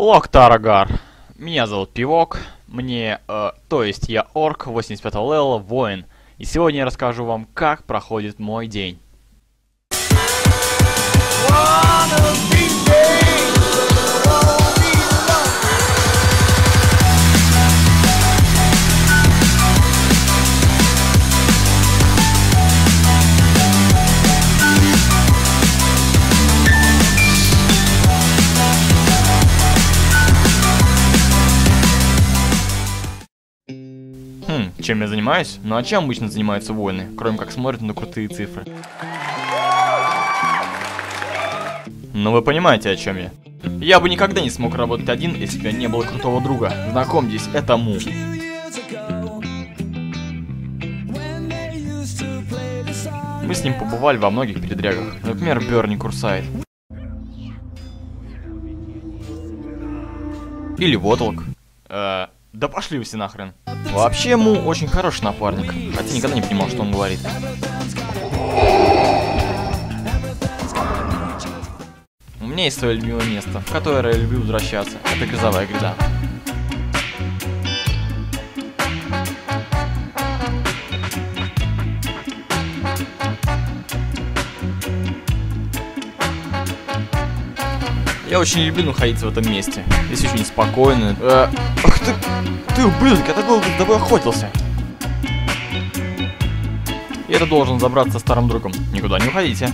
Локтарагар. Меня зовут Пивок. Мне, э, то есть я орк 85 левела, воин. И сегодня я расскажу вам, как проходит мой день. Хм, чем я занимаюсь? Ну а чем обычно занимаются воины, кроме как смотрят на крутые цифры? Ну вы понимаете, о чем я. Я бы никогда не смог работать один, если бы не было крутого друга. Знакомьтесь, это Му. Мы с ним побывали во многих передрягах. Например, Берни Курсайд. Или Вотлок. Э, да пошли вы все нахрен. Вообще, Му очень хороший напарник, хотя никогда не понимал, что он говорит. У меня есть свое любимое место, в которое я люблю возвращаться. Это грозовая гряда. Я очень люблю находиться в этом месте. Здесь очень спокойно. Э, ах ты, ты ублюдок, я такой за тобой охотился. И это должен забраться старым другом. Никуда не уходите.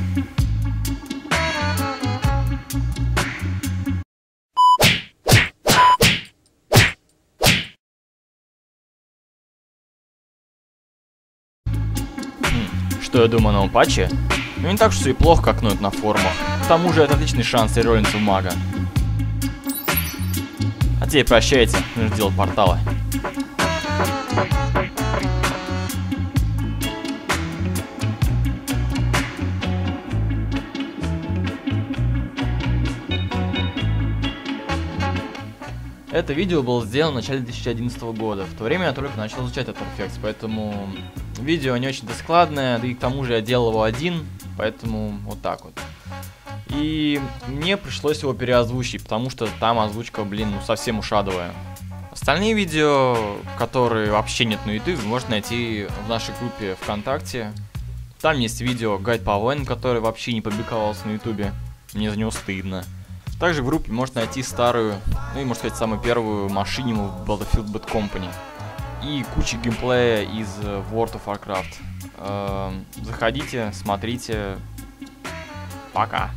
Хм, Что я думаю новом патче? Ну не так что и плохо, как ноют на форумах. К тому же это отличный шанс рероллинса в мага. А теперь прощайте, нужно делать порталы. Это видео было сделано в начале 2011 года. В то время я только начал изучать After Effects, поэтому видео не очень-то складное, да и к тому же я делал его один, поэтому вот так вот. И мне пришлось его переозвучить, потому что там озвучка, блин, ну совсем ушадовая. Остальные видео, которые вообще нет на YouTube, вы можете найти в нашей группе ВКонтакте. Там есть видео гайд по войнам, который вообще не публиковался на YouTube. Мне за него стыдно. Также в группе можно найти старую, ну и можно сказать самую первую машину в Battlefield Bad Company. И куча геймплея из э, World of Warcraft. Эм, Заходите, смотрите. Пока.